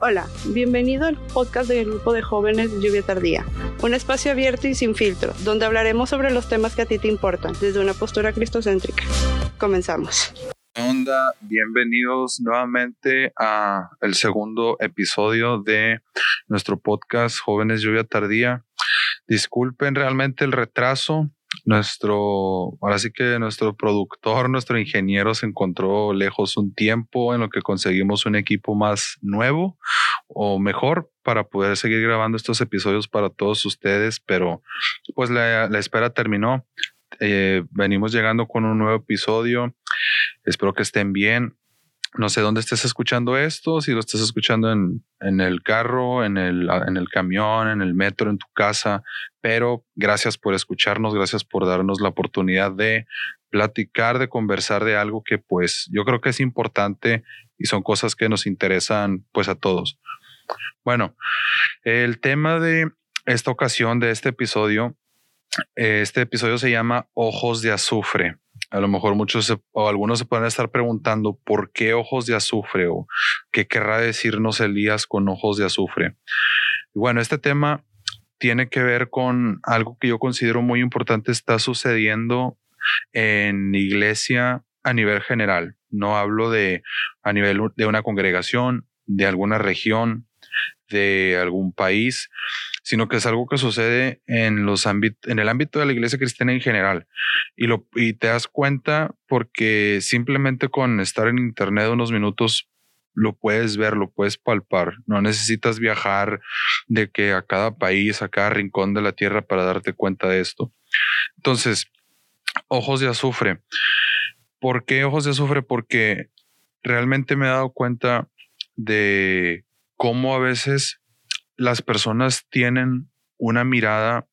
Hola, bienvenido al podcast del grupo de jóvenes Lluvia Tardía, un espacio abierto y sin filtro, donde hablaremos sobre los temas que a ti te importan, desde una postura cristocéntrica. Comenzamos. onda? Bienvenidos nuevamente a el segundo episodio de nuestro podcast Jóvenes Lluvia Tardía. Disculpen realmente el retraso, nuestro, ahora sí que nuestro productor, nuestro ingeniero se encontró lejos un tiempo en lo que conseguimos un equipo más nuevo o mejor para poder seguir grabando estos episodios para todos ustedes, pero pues la, espera terminó. Eh, venimos llegando con un nuevo episodio. Espero que estén bien no sé dónde estés escuchando esto, si lo estás escuchando en, en, el carro, en el, en el camión, en el metro, en tu casa, pero gracias por escucharnos, gracias por darnos la oportunidad de platicar, de conversar de algo que pues yo creo que es importante y son cosas que nos interesan pues a todos. Bueno, el tema de esta ocasión, de este episodio, este episodio se llama Ojos de Azufre. A lo mejor muchos o algunos se pueden estar preguntando por qué ojos de azufre o qué querrá decirnos Elías con ojos de azufre. Bueno, este tema tiene que ver con algo que yo considero muy importante está sucediendo en iglesia a nivel general. No hablo de a nivel de una congregación, de alguna región, de algún país, sino que es algo que sucede en los en el ámbito de la iglesia cristiana en general. Y lo y te das cuenta porque simplemente con estar en internet unos minutos lo puedes ver, lo puedes palpar. No necesitas viajar de que a cada país, a cada rincón de la tierra para darte cuenta de esto. Entonces, ojos de azufre. ¿Por qué ojos de azufre? Porque realmente me he dado cuenta de cómo a veces las personas tienen una mirada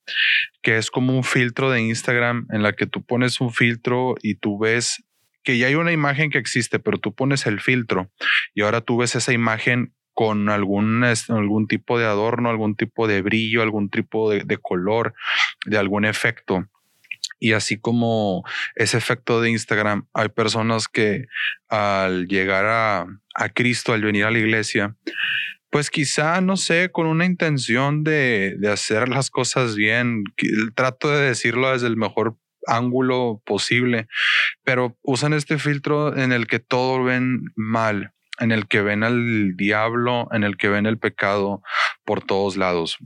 que es como un filtro de Instagram en la que tú pones un filtro y tú ves que ya hay una imagen que existe, pero tú pones el filtro y ahora tú ves esa imagen con algún, algún tipo de adorno, algún tipo de brillo, algún tipo de, color, de algún efecto. Y así como ese efecto de Instagram, hay personas que al llegar a, a Cristo, al venir a la iglesia, pues quizá, no sé, con una intención de, de hacer las cosas bien. Trato de decirlo desde el mejor ángulo posible, pero usan este filtro en el que todo ven mal, en el que ven al diablo, en el que ven el pecado por todos lados.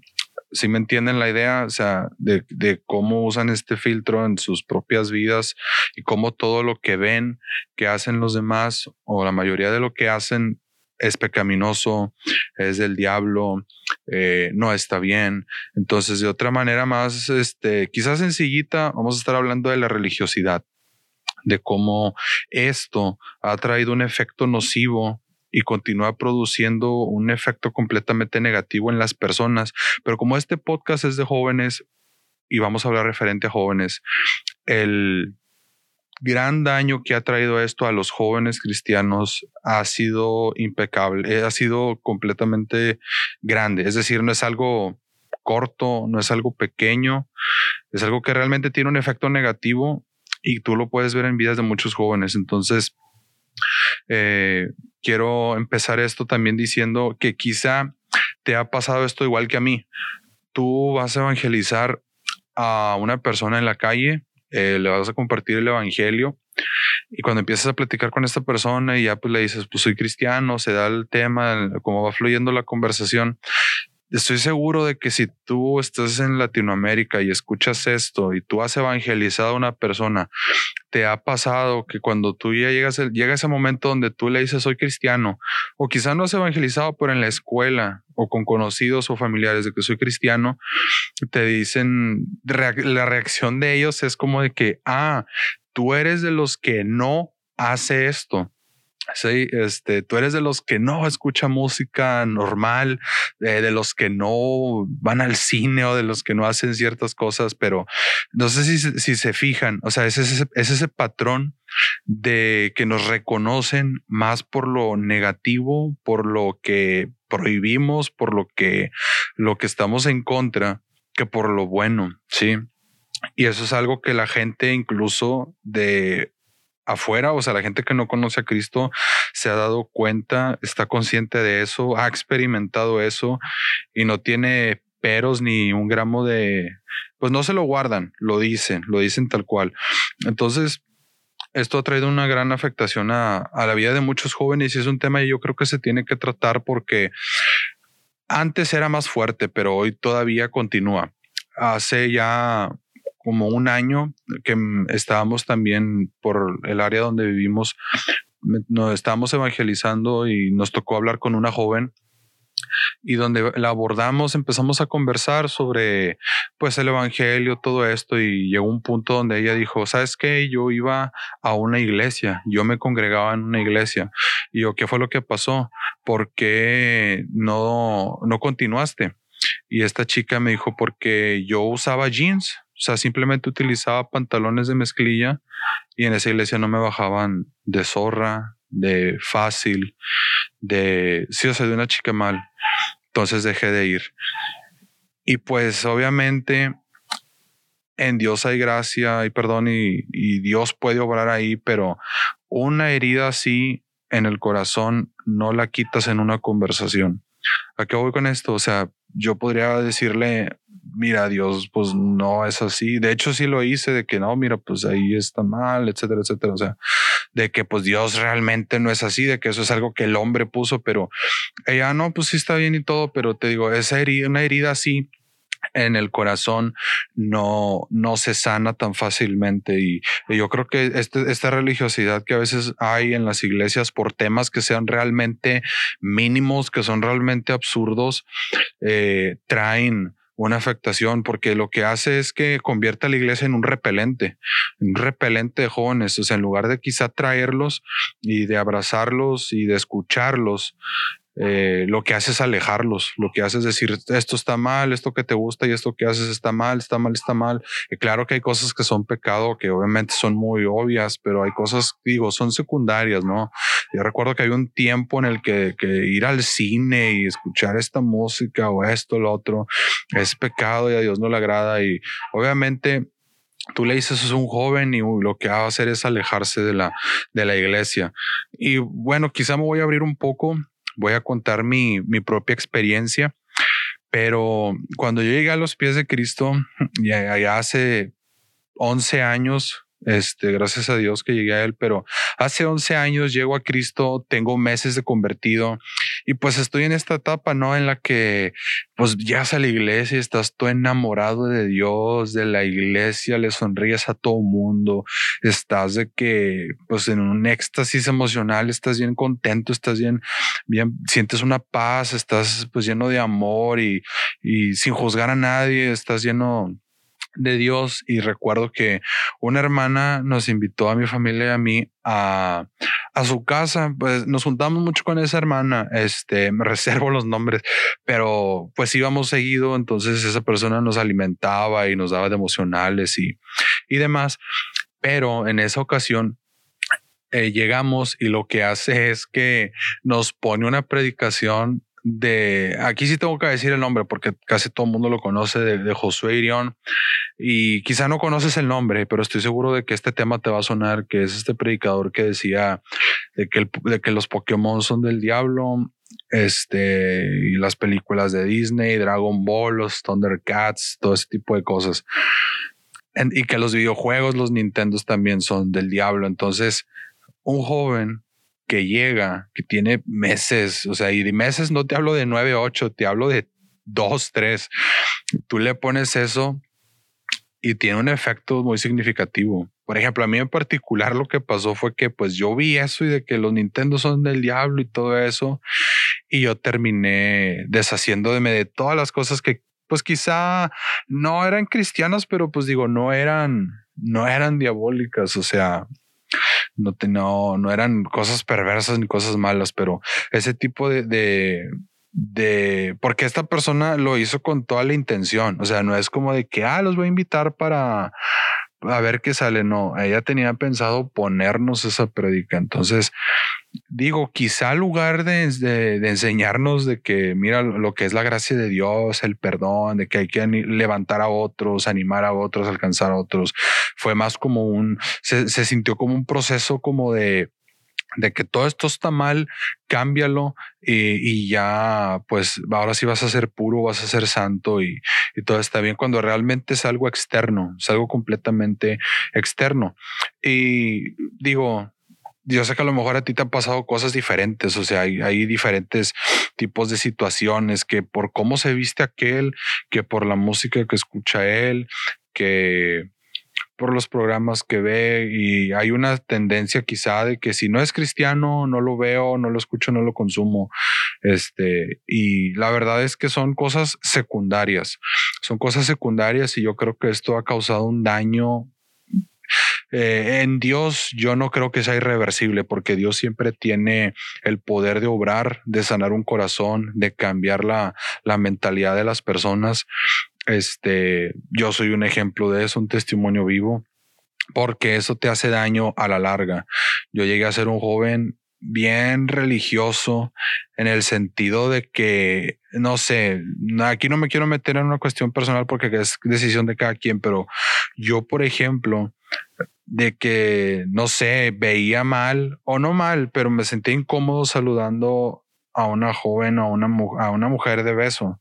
Si me entienden la idea, o sea, de, de, cómo usan este filtro en sus propias vidas y cómo todo lo que ven que hacen los demás o la mayoría de lo que hacen es pecaminoso, es del diablo, eh, no está bien. Entonces, de otra manera más, este, quizás sencillita, vamos a estar hablando de la religiosidad, de cómo esto ha traído un efecto nocivo y continúa produciendo un efecto completamente negativo en las personas. Pero como este podcast es de jóvenes y vamos a hablar referente a jóvenes, el gran daño que ha traído esto a los jóvenes cristianos ha sido impecable, eh, ha sido completamente grande. Es decir, no es algo corto, no es algo pequeño, es algo que realmente tiene un efecto negativo y tú lo puedes ver en vidas de muchos jóvenes. Entonces, eh, quiero empezar esto también diciendo que quizá te ha pasado esto igual que a mí. Tú vas a evangelizar a una persona en la calle eh, le vas a compartir el evangelio. Y cuando empiezas a platicar con esta persona y ya pues le dices, pues soy cristiano, se da el tema, cómo va fluyendo la conversación, estoy seguro de que si tú estás en Latinoamérica y escuchas esto y tú has evangelizado a una persona, te ha pasado que cuando tú ya llegas, llega ese momento donde tú le dices soy cristiano, o quizá no has evangelizado, pero en la escuela o con conocidos o familiares de que soy cristiano, te dicen, la reacción de ellos es como de que, ah, tú eres de los que no hace esto. Sí, este, tú eres de los que no escucha música normal, de, los que no van al cine o de los que no hacen ciertas cosas, pero no sé si, si se fijan, o sea, es ese, es ese patrón de que nos reconocen más por lo negativo, por lo que prohibimos, por lo que, lo que estamos en contra, que por lo bueno, sí. Y eso es algo que la gente incluso de afuera, o sea, la gente que no conoce a Cristo se ha dado cuenta, está consciente de eso, ha experimentado eso y no tiene peros ni un gramo de, pues no se lo guardan, lo dicen, lo dicen tal cual. Entonces, esto ha traído una gran afectación a, a la vida de muchos jóvenes y es un tema que yo creo que se tiene que tratar porque antes era más fuerte, pero hoy todavía continúa. Hace ya como un año que estábamos también por el área donde vivimos, nos estábamos evangelizando y nos tocó hablar con una joven y donde la abordamos, empezamos a conversar sobre pues el evangelio, todo esto y llegó un punto donde ella dijo, ¿sabes qué? Yo iba a una iglesia, yo me congregaba en una iglesia y yo, ¿qué fue lo que pasó? ¿Por qué no, no continuaste? Y esta chica me dijo, porque yo usaba jeans, o sea, simplemente utilizaba pantalones de mezclilla y en esa iglesia no me bajaban de zorra, de fácil, de, sí, o sea, de una chica mal. Entonces dejé de ir. Y pues obviamente en Dios hay gracia y perdón y, y Dios puede obrar ahí, pero una herida así en el corazón no la quitas en una conversación. ¿A qué voy con esto? O sea, yo podría decirle, mira, Dios, pues no es así. De hecho, sí lo hice de que no, mira, pues ahí está mal, etcétera, etcétera. O sea, de que pues Dios realmente no es así, de que eso es algo que el hombre puso, pero ella no, pues sí está bien y todo, pero te digo, esa herida, una herida así en el corazón no, no se sana tan fácilmente. Y, yo creo que este, esta religiosidad que a veces hay en las iglesias por temas que sean realmente mínimos, que son realmente absurdos, eh, traen una afectación porque lo que hace es que convierte a la iglesia en un repelente, un repelente de jóvenes. O en lugar de quizá traerlos y de abrazarlos y de escucharlos, eh, lo que hace es alejarlos, lo que hace es decir, esto está mal, esto que te gusta y esto que haces está mal, está mal, está mal. Y claro que hay cosas que son pecado, que obviamente son muy obvias, pero hay cosas, digo, son secundarias, ¿no? Yo recuerdo que hay un tiempo en el que, que ir al cine y escuchar esta música o esto, lo otro, es pecado y a Dios no le agrada. Y obviamente tú le dices es un joven y lo que va a hacer es alejarse de la, de la iglesia. Y bueno, quizá me voy a abrir un poco voy a contar mi, mi propia experiencia. Pero cuando yo llegué a los pies de Cristo, ya, ya hace 11 años, este, gracias a Dios que llegué a Él, pero hace 11 años llego a Cristo, tengo meses de convertido y pues estoy en esta etapa, ¿no? En la que pues llegas a la iglesia estás todo enamorado de Dios, de la iglesia, le sonríes a todo mundo, estás de que pues en un éxtasis emocional, estás bien contento, estás bien, bien, sientes una paz, estás pues lleno de amor y, y sin juzgar a nadie, estás lleno de Dios y recuerdo que una hermana nos invitó a mi familia y a mí a, a su casa, pues nos juntamos mucho con esa hermana, este, me reservo los nombres, pero pues íbamos seguido, entonces esa persona nos alimentaba y nos daba de emocionales y, y demás, pero en esa ocasión eh, llegamos y lo que hace es que nos pone una predicación de, aquí sí tengo que decir el nombre porque casi todo el mundo lo conoce, de, Josué Irión, y quizá no conoces el nombre, pero estoy seguro de que este tema te va a sonar, que es este predicador que decía de que, de que los Pokémon son del diablo, este, y las películas de Disney, Dragon Ball, los Thundercats, todo ese tipo de cosas. y que los videojuegos, los Nintendos también son del diablo. Entonces, un joven que llega, que tiene meses, o sea, y de meses no te hablo de nueve, ocho, te hablo de dos, tres. Tú le pones eso y tiene un efecto muy significativo. Por ejemplo, a mí en particular lo que pasó fue que pues yo vi eso y de que los Nintendo son del diablo y todo eso y yo terminé deshaciéndome de todas las cosas que pues quizá no eran cristianas, pero pues digo, no eran, no eran diabólicas, o sea, no, no, no eran cosas perversas ni cosas malas, pero ese tipo de, de, de, porque esta persona lo hizo con toda la intención, o sea, no es como de que, ah, los voy a invitar para, a ver qué sale. No, ella tenía pensado ponernos esa predica. Entonces, digo, quizá lugar de, de, enseñarnos de que mira lo que es la gracia de Dios, el perdón, de que hay que levantar a otros, animar a otros, alcanzar a otros, fue más como un, se sintió como un proceso como de, de que todo esto está mal, cámbialo y, ya, pues ahora sí vas a ser puro, vas a ser santo y, y, todo está bien cuando realmente es algo externo, es algo completamente externo. Y digo, yo sé que a lo mejor a ti te han pasado cosas diferentes, o sea, hay, hay, diferentes tipos de situaciones que por cómo se viste aquel, que por la música que escucha él, que por los programas que ve y hay una tendencia quizá de que si no es cristiano, no lo veo, no lo escucho, no lo consumo. Este, y la verdad es que son cosas secundarias, son cosas secundarias y yo creo que esto ha causado un daño eh, en Dios yo no creo que sea irreversible porque Dios siempre tiene el poder de obrar, de sanar un corazón, de cambiar la, la mentalidad de las personas. Este, yo soy un ejemplo de eso, un testimonio vivo, porque eso te hace daño a la larga. Yo llegué a ser un joven bien religioso en el sentido de que, no sé, aquí no me quiero meter en una cuestión personal porque es decisión de cada quien, pero yo, por ejemplo, de que, no sé, veía mal o no mal, pero me sentía incómodo saludando a una joven o a una, a una mujer de beso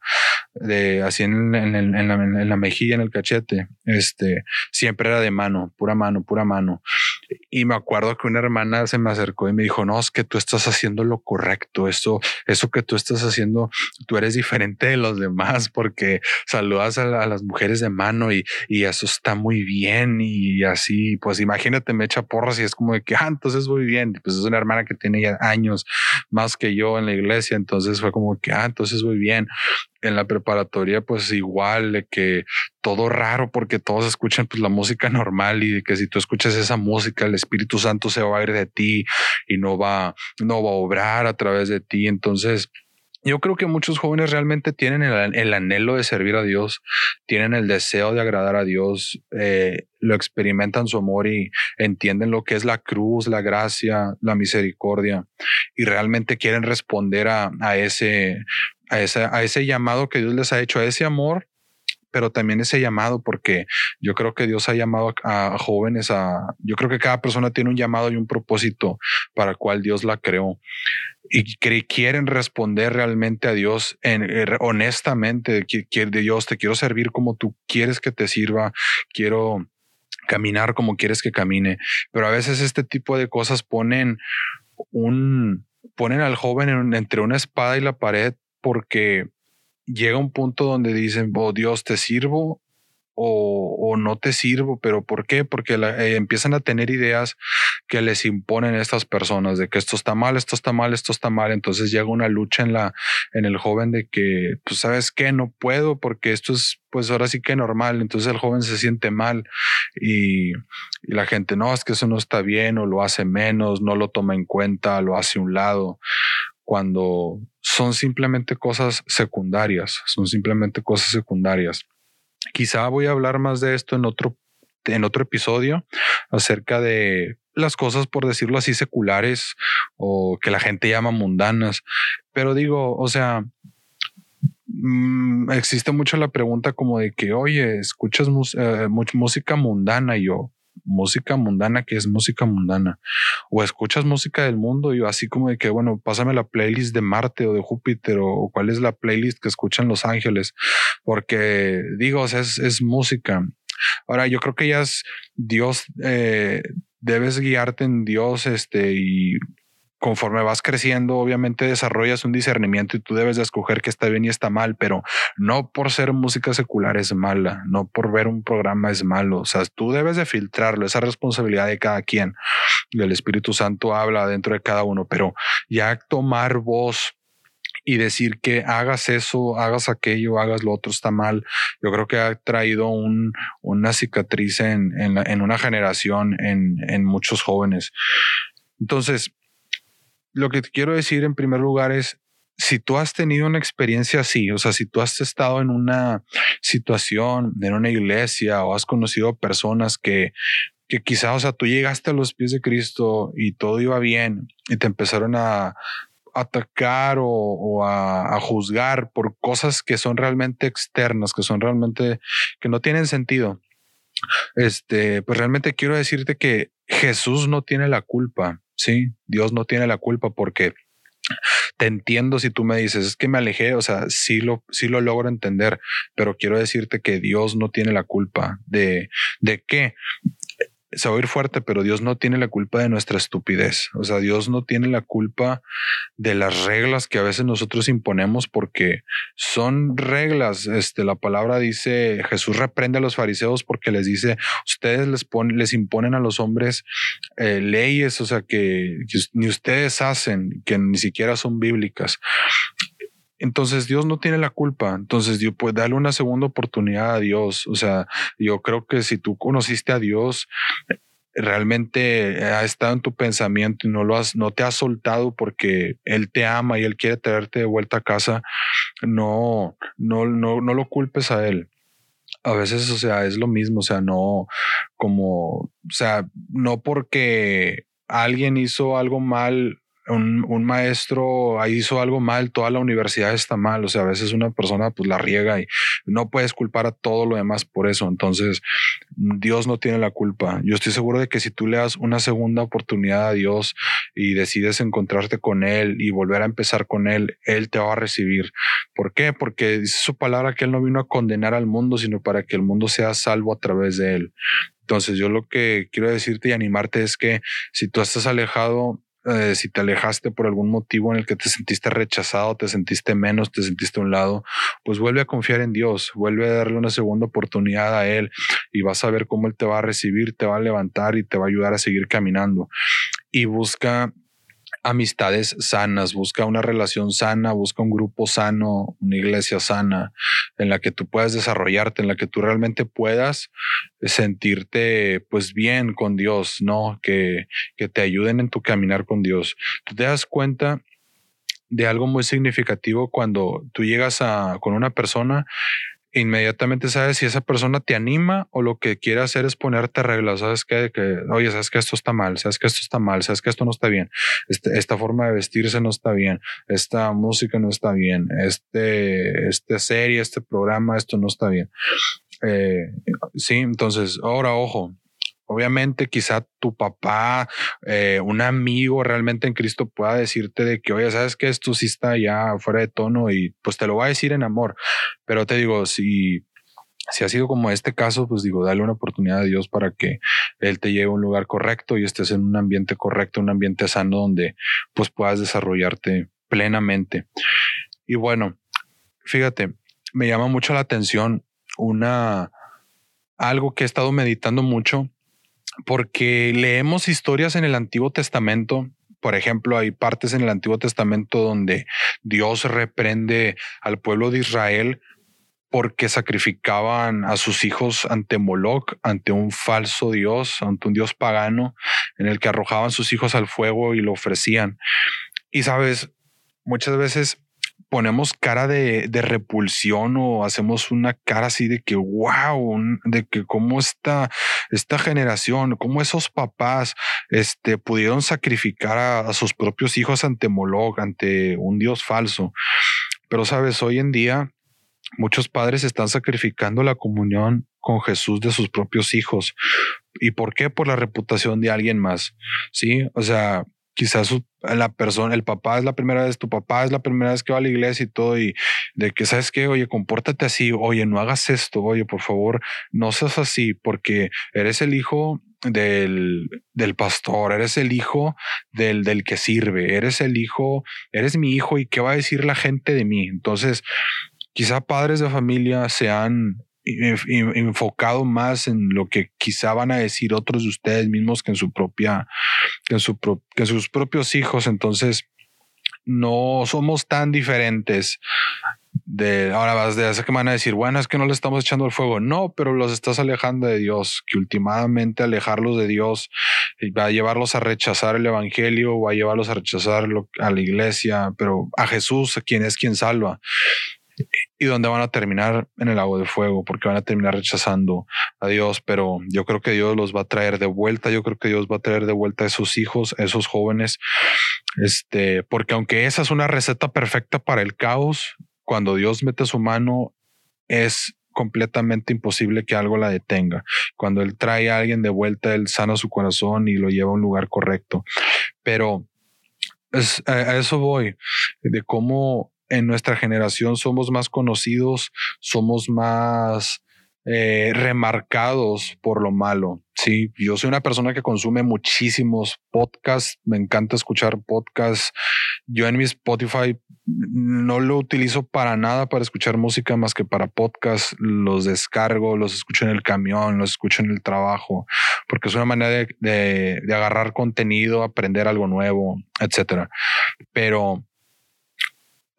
de así en, la, mejilla, en el cachete, este, siempre era de mano, pura mano, pura mano. Y me acuerdo que una hermana se me acercó y me dijo, no, es que tú estás haciendo lo correcto, eso, eso que tú estás haciendo, tú eres diferente de los demás porque saludas a, las mujeres de mano y, y, eso está muy bien y así, pues imagínate, me echa porras y es como de que, ah, entonces voy bien, pues es una hermana que tiene ya años más que yo en la iglesia, entonces fue como que, ah, entonces voy bien en la preparatoria, pues igual de que todo raro porque todos escuchan pues la música normal y de que si tú escuchas esa música, el Espíritu Santo se va a ir de ti y no va, no va a obrar a través de ti. Entonces, yo creo que muchos jóvenes realmente tienen el, anhelo de servir a Dios, tienen el deseo de agradar a Dios, eh, lo experimentan su amor y entienden lo que es la cruz, la gracia, la misericordia y realmente quieren responder a, a ese a ese, a ese llamado que Dios les ha hecho, a ese amor, pero también ese llamado, porque yo creo que Dios ha llamado a, jóvenes a, yo creo que cada persona tiene un llamado y un propósito para el cual Dios la creó. Y que quieren responder realmente a Dios en, eh, honestamente, que, de Dios, te quiero servir como tú quieres que te sirva, quiero caminar como quieres que camine, pero a veces este tipo de cosas ponen un, ponen al joven entre una espada y la pared porque llega un punto donde dicen, oh Dios, te sirvo o, no te sirvo, pero ¿por qué? Porque eh, empiezan a tener ideas que les imponen a estas personas de que esto está mal, esto está mal, esto está mal. Entonces llega una lucha en la, en el joven de que, pues, ¿sabes qué? No puedo porque esto es, pues, ahora sí que normal. Entonces el joven se siente mal y, y la gente, no, es que eso no está bien o lo hace menos, no lo toma en cuenta, lo hace a un lado cuando son simplemente cosas secundarias, son simplemente cosas secundarias. Quizá voy a hablar más de esto en otro, en otro episodio acerca de las cosas, por decirlo así, seculares o que la gente llama mundanas. Pero digo, o sea, mm, existe mucho la pregunta como de que, oye, escuchas eh, música mundana y yo, música mundana que es música mundana. O escuchas música del mundo y así como de que bueno pásame la playlist de Marte o de Júpiter o, cuál es la playlist que escuchan los ángeles porque digo es, es música. Ahora yo creo que ya es Dios eh, debes guiarte en Dios este y conforme vas creciendo, obviamente desarrollas un discernimiento y tú debes de escoger qué está bien y está mal, pero no por ser música secular es mala, no por ver un programa es malo. O sea, tú debes de filtrarlo, esa responsabilidad de cada quien. Y el Espíritu Santo habla dentro de cada uno, pero ya tomar voz y decir que hagas eso, hagas aquello, hagas lo otro está mal. Yo creo que ha traído un, una cicatriz en, en, en una generación, en, en muchos jóvenes. Entonces, lo que te quiero decir en primer lugar es, si tú has tenido una experiencia así, o sea, si tú has estado en una situación, en una iglesia o has conocido personas que, que quizás, o sea, tú llegaste a los pies de Cristo y todo iba bien y te empezaron a atacar o, a, a, juzgar por cosas que son realmente externas, que son realmente, que no tienen sentido. Este, pues realmente quiero decirte que Jesús no tiene la culpa, ¿sí? Dios no tiene la culpa porque te entiendo si tú me dices, es que me alejé, o sea, sí lo, sí lo logro entender, pero quiero decirte que Dios no tiene la culpa de, de qué se va a oír fuerte, pero Dios no tiene la culpa de nuestra estupidez. O sea, Dios no tiene la culpa de las reglas que a veces nosotros imponemos porque son reglas. Este, la palabra dice, Jesús reprende a los fariseos porque les dice, ustedes les, les imponen a los hombres eh, leyes, o sea, que ni ustedes hacen, que ni siquiera son bíblicas. Entonces Dios no tiene la culpa. Entonces Dios puede darle una segunda oportunidad a Dios. O sea, yo creo que si tú conociste a Dios, realmente ha estado en tu pensamiento y no lo has, no te has soltado porque Él te ama y Él quiere traerte de vuelta a casa, no, no, no, no lo culpes a Él. A veces, o sea, es lo mismo, o sea, no como, o sea, no porque alguien hizo algo mal un, maestro hizo algo mal, toda la universidad está mal. O sea, a veces una persona pues la riega y no puedes culpar a todo lo demás por eso. Entonces, Dios no tiene la culpa. Yo estoy seguro de que si tú le das una segunda oportunidad a Dios y decides encontrarte con Él y volver a empezar con Él, Él te va a recibir. ¿Por qué? Porque dice su palabra que Él no vino a condenar al mundo, sino para que el mundo sea salvo a través de Él. Entonces yo lo que quiero decirte y animarte es que si tú estás alejado eh, si te alejaste por algún motivo en el que te sentiste rechazado, te sentiste menos, te sentiste a un lado, pues vuelve a confiar en Dios, vuelve a darle una segunda oportunidad a Él y vas a ver cómo Él te va a recibir, te va a levantar y te va a ayudar a seguir caminando. Y busca amistades sanas, busca una relación sana, busca un grupo sano, una iglesia sana en la que tú puedas desarrollarte, en la que tú realmente puedas sentirte pues bien con Dios, ¿no? Que, que te ayuden en tu caminar con Dios. Tú te das cuenta de algo muy significativo cuando tú llegas a, con una persona inmediatamente sabes si esa persona te anima o lo que quiere hacer es ponerte reglas. Sabes que, que oye, sabes que esto está mal, sabes que esto está mal, sabes que esto no está bien, este, esta forma de vestirse no está bien, esta música no está bien, este, esta serie, este programa, esto no está bien. Eh, sí, entonces, ahora ojo, Obviamente, quizá tu papá, eh, un amigo realmente en Cristo pueda decirte de que, oye, sabes que esto sí está ya fuera de tono y pues te lo va a decir en amor. Pero te digo, si, si ha sido como este caso, pues digo, dale una oportunidad a Dios para que Él te lleve a un lugar correcto y estés en un ambiente correcto, un ambiente sano donde pues puedas desarrollarte plenamente. Y bueno, fíjate, me llama mucho la atención una algo que he estado meditando mucho porque leemos historias en el Antiguo Testamento. Por ejemplo, hay partes en el Antiguo Testamento donde Dios reprende al pueblo de Israel porque sacrificaban a sus hijos ante Moloch, ante un falso dios, ante un dios pagano, en el que arrojaban sus hijos al fuego y lo ofrecían. Y sabes, muchas veces ponemos cara de, repulsión o hacemos una cara así de que wow, de que cómo esta, esta generación, cómo esos papás este, pudieron sacrificar a, sus propios hijos ante Moloch, ante un dios falso. Pero sabes, hoy en día muchos padres están sacrificando la comunión con Jesús de sus propios hijos. ¿Y por qué? Por la reputación de alguien más. Sí, o sea, quizás la persona, el papá es la primera vez, tu papá es la primera vez que va a la iglesia y todo, y de que sabes que, oye, compórtate así, oye, no hagas esto, oye, por favor, no seas así, porque eres el hijo del, del pastor, eres el hijo del, del que sirve, eres el hijo, eres mi hijo, y qué va a decir la gente de mí. Entonces, quizá padres de familia sean enfocado más en lo que quizá van a decir otros de ustedes mismos que en su propia, en, su que sus propios hijos. Entonces, no somos tan diferentes de ahora vas de esa que van a decir, bueno, es que no le estamos echando el fuego. No, pero los estás alejando de Dios, que últimamente alejarlos de Dios va a llevarlos a rechazar el evangelio, va a llevarlos a rechazar a la iglesia, pero a Jesús, quien es quien salva y donde van a terminar en el agua de fuego, porque van a terminar rechazando a Dios, pero yo creo que Dios los va a traer de vuelta, yo creo que Dios va a traer de vuelta a esos hijos, a esos jóvenes, este, porque aunque esa es una receta perfecta para el caos, cuando Dios mete su mano es completamente imposible que algo la detenga. Cuando Él trae a alguien de vuelta, Él sana su corazón y lo lleva a un lugar correcto. Pero es, a eso voy, de cómo en nuestra generación somos más conocidos, somos más eh, remarcados por lo malo. Sí, yo soy una persona que consume muchísimos podcasts, me encanta escuchar podcasts. Yo en mi Spotify no lo utilizo para nada para escuchar música más que para podcasts. Los descargo, los escucho en el camión, los escucho en el trabajo, porque es una manera de, de, de agarrar contenido, aprender algo nuevo, etcétera. Pero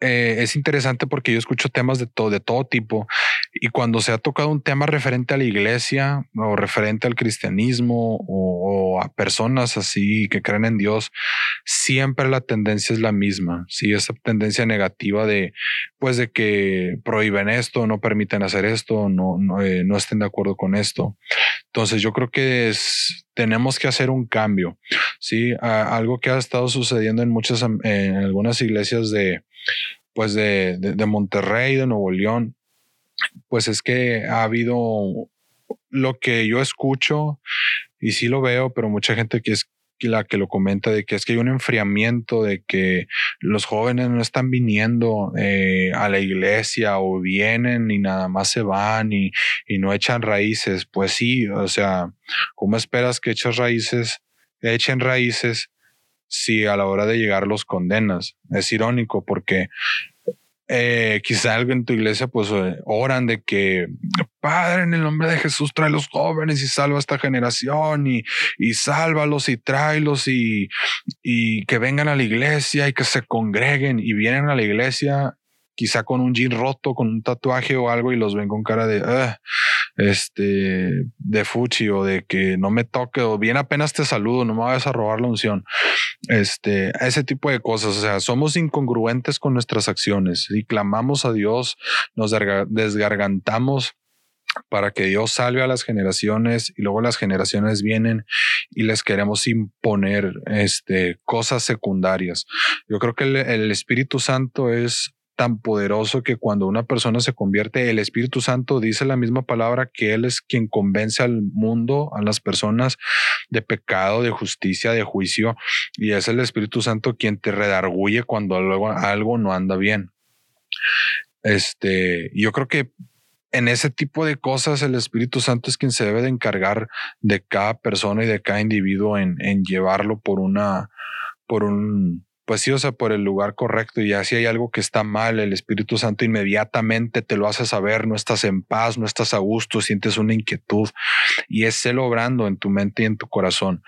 eh, es interesante porque yo escucho temas de todo, de todo tipo y cuando se ha tocado un tema referente a la iglesia o referente al cristianismo o, a personas así que creen en Dios, siempre la tendencia es la misma. Sí, esa tendencia negativa de, pues, de que prohíben esto, no permiten hacer esto, no, no, eh, no estén de acuerdo con esto. Entonces, yo creo que tenemos que hacer un cambio. Sí, algo que ha estado sucediendo en muchas, en algunas iglesias de, pues de, de, Monterrey, de Nuevo León, pues es que ha habido lo que yo escucho y sí lo veo, pero mucha gente que es la que lo comenta de que es que hay un enfriamiento, de que los jóvenes no están viniendo eh, a la iglesia o vienen y nada más se van y, y, no echan raíces. Pues sí, o sea, ¿cómo esperas que eches raíces, echen raíces si a la hora de llegar los condenas. Es irónico porque eh, quizá algo en tu iglesia pues eh, oran de que Padre en el nombre de Jesús trae los jóvenes y salva a esta generación y, y sálvalos y tráelos y, y que vengan a la iglesia y que se congreguen y vienen a la iglesia quizá con un jean roto, con un tatuaje o algo y los ven con cara de, este, de fuchi o de que no me toque o bien apenas te saludo, no me vayas a robar la unción. Este, ese tipo de cosas. O sea, somos incongruentes con nuestras acciones y clamamos a Dios, nos desgargantamos para que Dios salve a las generaciones y luego las generaciones vienen y les queremos imponer este, cosas secundarias. Yo creo que el Espíritu Santo es tan poderoso que cuando una persona se convierte, el Espíritu Santo dice la misma palabra que Él es quien convence al mundo, a las personas de pecado, de justicia, de juicio, y es el Espíritu Santo quien te redarguye cuando luego algo no anda bien. Este, yo creo que en ese tipo de cosas el Espíritu Santo es quien se debe de encargar de cada persona y de cada individuo en, en llevarlo por una, por un, pues por el lugar correcto. Y ya si hay algo que está mal, el Espíritu Santo inmediatamente te lo hace saber, no estás en paz, no estás a gusto, sientes una inquietud y es él obrando en tu mente y en tu corazón.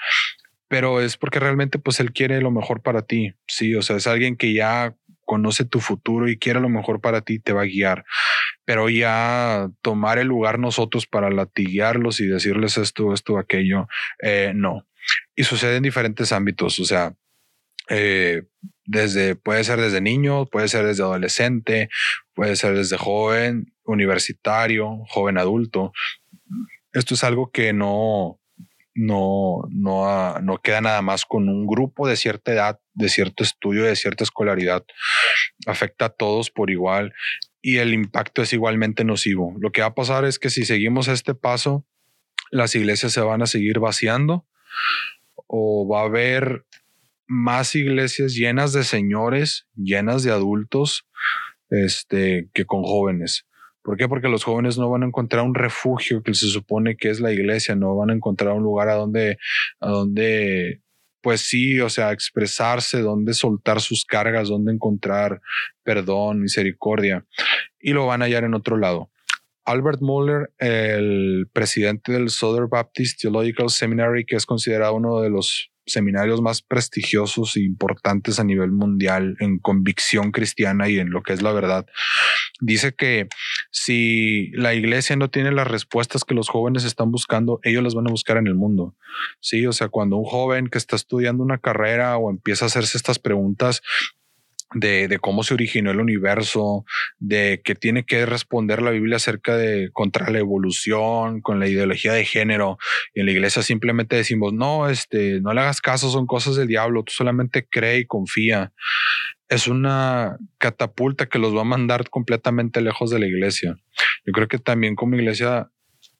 Pero es porque realmente pues él quiere lo mejor para ti. Sí, o sea, es alguien que ya conoce tu futuro y quiere lo mejor para ti, te va a guiar. Pero ya tomar el lugar nosotros para latiguearlos y decirles esto, esto, aquello, eh, no. Y sucede en diferentes ámbitos. O sea, eh, desde, puede ser desde niño, puede ser desde adolescente, puede ser desde joven, universitario, joven adulto. Esto es algo que no, no, no, no queda nada más con un grupo de cierta edad, de cierto estudio, de cierta escolaridad. Afecta a todos por igual y el impacto es igualmente nocivo. Lo que va a pasar es que si seguimos este paso, las iglesias se van a seguir vaciando o va a haber más iglesias llenas de señores, llenas de adultos, este, que con jóvenes. ¿Por qué? Porque los jóvenes no van a encontrar un refugio que se supone que es la iglesia, no van a encontrar un lugar a donde, a donde, pues sí, o sea, expresarse, donde soltar sus cargas, donde encontrar perdón, misericordia, y lo van a hallar en otro lado. Albert Muller, el presidente del Southern Baptist Theological Seminary, que es considerado uno de los seminarios más prestigiosos e importantes a nivel mundial en convicción cristiana y en lo que es la verdad. dice que si la iglesia no tiene las respuestas que los jóvenes están buscando, ellos las van a buscar en el mundo. Sí, o sea, cuando un joven que está estudiando una carrera o empieza a hacerse estas preguntas, de, cómo se originó el universo, de qué tiene que responder la Biblia acerca de contra la evolución, con la ideología de género. Y en la iglesia simplemente decimos, no, este, no le hagas caso, son cosas del diablo, tú solamente cree y confía. Es una catapulta que los va a mandar completamente lejos de la iglesia. Yo creo que también como iglesia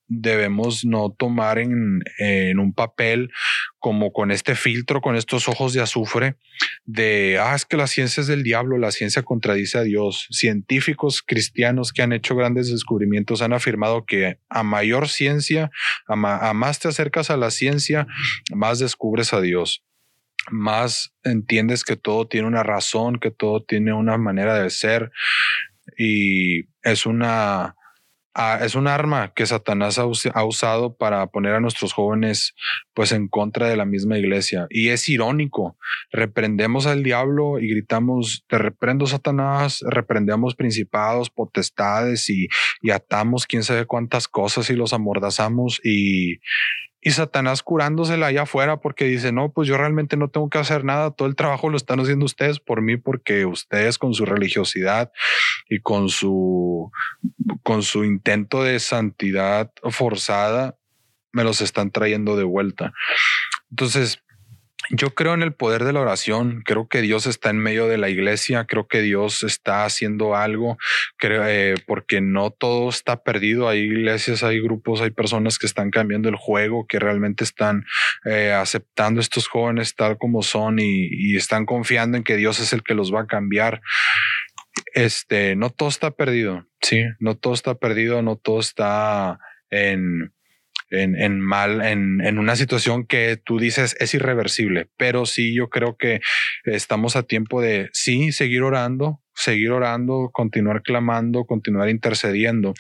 debemos no tomar en, en, un papel como con este filtro, con estos ojos de azufre de, ah, es que la ciencia es del diablo, la ciencia contradice a Dios. Científicos cristianos que han hecho grandes descubrimientos han afirmado que a mayor ciencia, a, a más te acercas a la ciencia, más descubres a Dios más entiendes que todo tiene una razón, que todo tiene una manera de ser y es una Ah, es un arma que Satanás ha, usado para poner a nuestros jóvenes pues en contra de la misma iglesia. Y es irónico. Reprendemos al diablo y gritamos, te reprendo Satanás, reprendemos principados, potestades y, y atamos quién sabe cuántas cosas y los amordazamos y, y Satanás curándosela allá afuera porque dice, no, pues yo realmente no tengo que hacer nada, todo el trabajo lo están haciendo ustedes por mí porque ustedes con su religiosidad y con su, con su intento de santidad forzada me los están trayendo de vuelta. Entonces, yo creo en el poder de la oración, creo que Dios está en medio de la iglesia, creo que Dios está haciendo algo, creo, eh, porque no todo está perdido, hay iglesias, hay grupos, hay personas que están cambiando el juego, que realmente están eh, aceptando estos jóvenes tal como son y, y están confiando en que Dios es el que los va a cambiar. Este, no todo está perdido, sí, no todo está perdido, no todo está en, en, mal, en, en, una situación que tú dices es irreversible. Pero sí, yo creo que estamos a tiempo de sí seguir orando, seguir orando, continuar clamando, continuar intercediendo,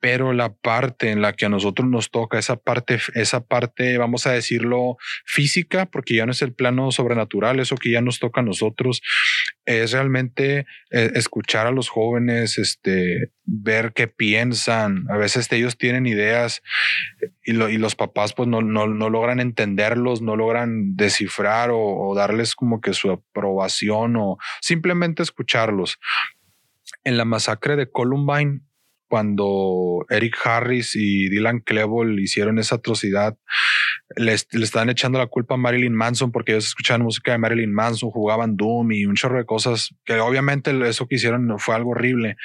pero la parte en la que a nosotros nos toca, esa parte, esa parte, vamos a decirlo, física, porque ya no es el plano sobrenatural, eso que ya nos toca a nosotros, es realmente eh, escuchar a los jóvenes, este, ver qué piensan. A veces ellos tienen ideas y, los papás pues no, no, logran entenderlos, no logran descifrar o darles como que su aprobación o simplemente escucharlos. En la masacre de Columbine, cuando Eric Harris y Dylan Klebold hicieron esa atrocidad, le estaban echando la culpa a Marilyn Manson porque ellos escuchaban música de Marilyn Manson, jugaban Doom y un chorro de cosas que obviamente eso que hicieron fue algo horrible.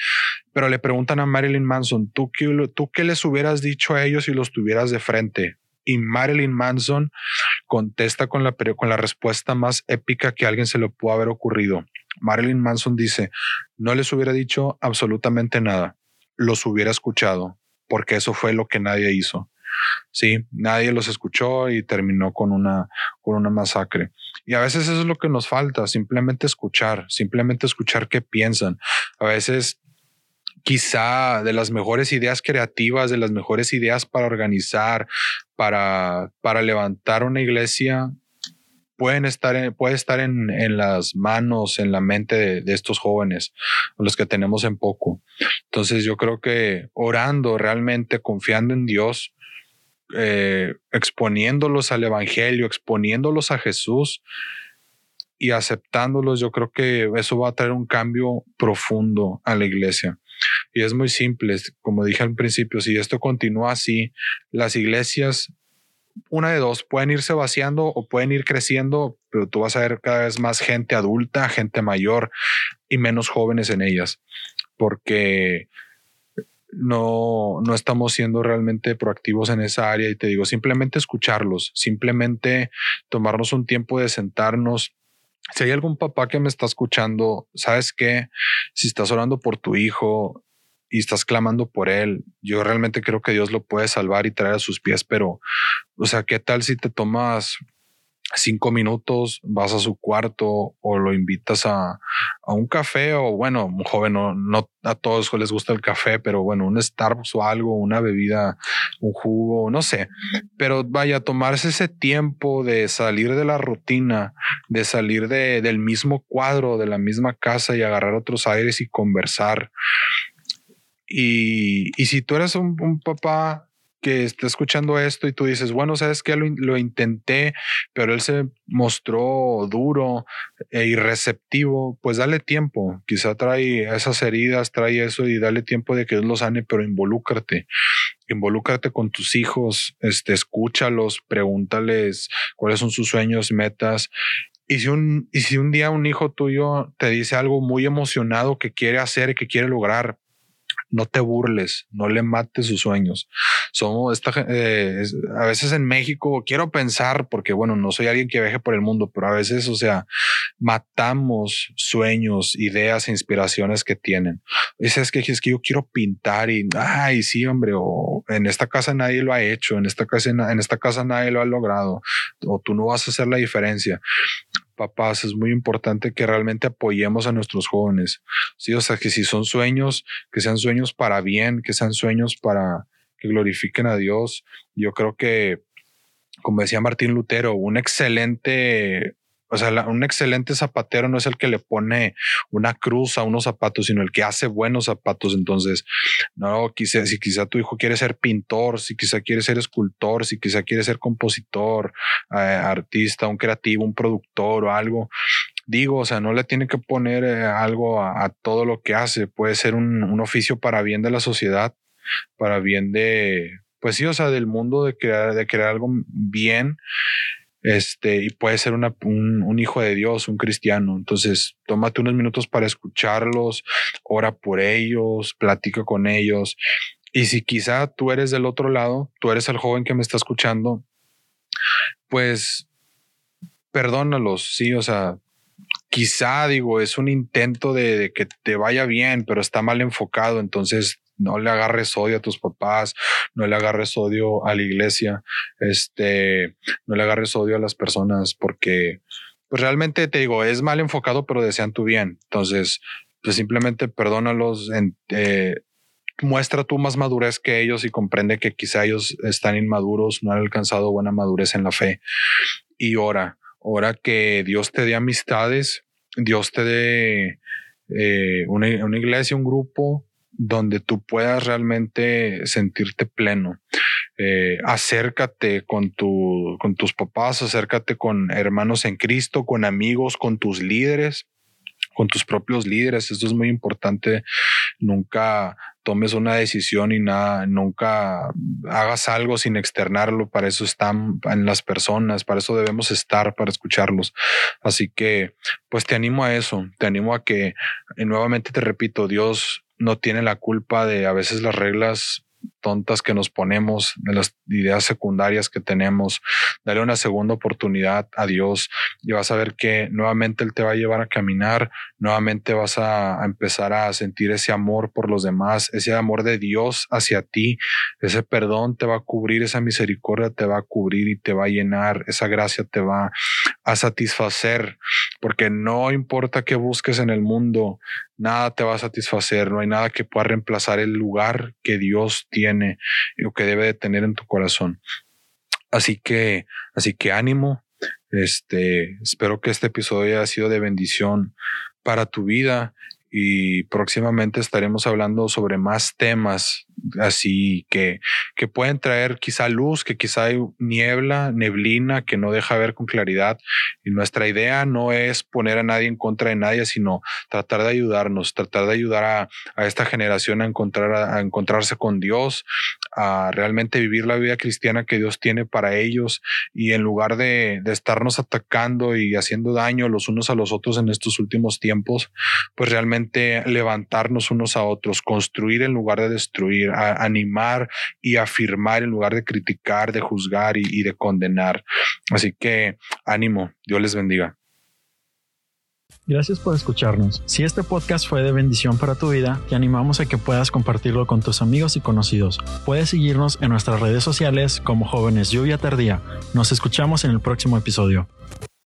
Pero le preguntan a Marilyn Manson, ¿tú qué, tú qué les hubieras dicho a ellos si los tuvieras de frente? Y Marilyn Manson contesta con la, con la respuesta más épica que a alguien se le pudo haber ocurrido. Marilyn Manson dice, no les hubiera dicho absolutamente nada los hubiera escuchado, porque eso fue lo que nadie hizo. Sí, nadie los escuchó y terminó con una, con una masacre. Y a veces eso es lo que nos falta, simplemente escuchar, simplemente escuchar qué piensan. A veces quizá de las mejores ideas creativas, de las mejores ideas para organizar, para, para levantar una iglesia, pueden estar en, puede estar en, en, las manos, en la mente de, estos jóvenes, los que tenemos en poco. Entonces yo creo que orando realmente, confiando en Dios, eh, exponiéndolos al Evangelio, exponiéndolos a Jesús y aceptándolos, yo creo que eso va a traer un cambio profundo a la iglesia. Y es muy simple, como dije al principio, si esto continúa así, las iglesias una de dos, pueden irse vaciando o pueden ir creciendo, pero tú vas a ver cada vez más gente adulta, gente mayor y menos jóvenes en ellas, porque no, no estamos siendo realmente proactivos en esa área y te digo, simplemente escucharlos, simplemente tomarnos un tiempo de sentarnos. Si hay algún papá que me está escuchando, sabes que si estás orando por tu hijo, y estás clamando por él. Yo realmente creo que Dios lo puede salvar y traer a sus pies, pero, o sea, ¿qué tal si te tomas cinco minutos, vas a su cuarto o lo invitas a, a un café o bueno, un joven, no, no, a todos les gusta el café, pero bueno, un Starbucks o algo, una bebida, un jugo, no sé, pero vaya, tomarse ese tiempo de salir de la rutina, de salir de, del mismo cuadro, de la misma casa y agarrar otros aires y conversar Y, y si tú eres un, papá que está escuchando esto y tú dices, bueno, sabes que lo, lo, intenté, pero él se mostró duro e irreceptivo, pues dale tiempo. Quizá trae esas heridas, trae eso y dale tiempo de que Dios lo sane, pero involúcrate. Involúcrate con tus hijos, este, escúchalos, pregúntales cuáles son sus sueños, metas. Y si, un, y si un día un hijo tuyo te dice algo muy emocionado que quiere hacer que quiere lograr, no te burles, no le mates sus sueños. Somos esta, eh, a veces en México, quiero pensar, porque bueno, no soy alguien que viaje por el mundo, pero a veces, o sea, matamos sueños, ideas, inspiraciones que tienen. Dices que es que yo quiero pintar y, ay, sí, hombre, o en esta casa nadie lo ha hecho, en esta casa, en esta casa nadie lo ha logrado, o tú no vas a hacer la diferencia papás, es muy importante que realmente apoyemos a nuestros jóvenes. Sí, o sea, que si son sueños, que sean sueños para bien, que sean sueños para que glorifiquen a Dios. Yo creo que, como decía Martín Lutero, un excelente o sea, un excelente zapatero no es el que le pone una cruz a unos zapatos, sino el que hace buenos zapatos. Entonces, no, quizá, si quizá tu hijo quiere ser pintor, si quizá quiere ser escultor, si quizá quiere ser compositor, eh, artista, un creativo, un productor o algo, digo, o sea, no le tiene que poner eh, algo a, todo lo que hace. Puede ser un, un, oficio para bien de la sociedad, para bien de, pues sí, o sea, del mundo de crear, de crear algo bien este, y puede ser una, un, un, hijo de Dios, un cristiano. Entonces, tómate unos minutos para escucharlos, ora por ellos, platica con ellos. Y si quizá tú eres del otro lado, tú eres el joven que me está escuchando, pues perdónalos, sí, o sea, quizá digo, es un intento de, de que te vaya bien, pero está mal enfocado, entonces no le agarres odio a tus papás, no le agarres odio a la iglesia, este, no le agarres odio a las personas porque pues realmente te digo, es mal enfocado, pero desean tu bien. Entonces, pues simplemente perdónalos, eh, muestra tú más madurez que ellos y comprende que quizá ellos están inmaduros, no han alcanzado buena madurez en la fe. Y ora, ora que Dios te dé amistades, Dios te dé eh, una, una iglesia, un grupo donde tú puedas realmente sentirte pleno. Eh, acércate con, tu, con tus papás, acércate con hermanos en Cristo, con amigos, con tus líderes, con tus propios líderes. Esto es muy importante. Nunca tomes una decisión y nada, nunca hagas algo sin externarlo. Para eso están en las personas, para eso debemos estar, para escucharlos. Así que, pues te animo a eso, te animo a que, nuevamente te repito, Dios no tiene la culpa de a veces las reglas tontas que nos ponemos, de las ideas secundarias que tenemos, dale una segunda oportunidad a Dios y vas a ver que nuevamente Él te va a llevar a caminar, nuevamente vas a, empezar a sentir ese amor por los demás, ese amor de Dios hacia ti, ese perdón te va a cubrir, esa misericordia te va a cubrir y te va a llenar, esa gracia te va a satisfacer, porque no importa qué busques en el mundo, nada te va a satisfacer, no hay nada que pueda reemplazar el lugar que Dios tiene y lo que debe de tener en tu corazón. Así que, así que ánimo. Este, espero que este episodio haya sido de bendición para tu vida y próximamente estaremos hablando sobre más temas así que, que pueden traer quizá luz, que quizá hay niebla, neblina que no deja ver con claridad. Y nuestra idea no es poner a nadie en contra de nadie, sino tratar de ayudarnos, tratar de ayudar a, a esta generación a encontrar, a, encontrarse con Dios, a realmente vivir la vida cristiana que Dios tiene para ellos y en lugar de, de estarnos atacando y haciendo daño los unos a los otros en estos últimos tiempos, pues realmente levantarnos unos a otros, construir en lugar de destruir, animar y afirmar en lugar de criticar, de juzgar y, y de condenar. Así que ánimo, Dios les bendiga. Gracias por escucharnos. Si este podcast fue de bendición para tu vida, te animamos a que puedas compartirlo con tus amigos y conocidos. Puedes seguirnos en nuestras redes sociales como Jóvenes Lluvia Tardía. Nos escuchamos en el próximo episodio.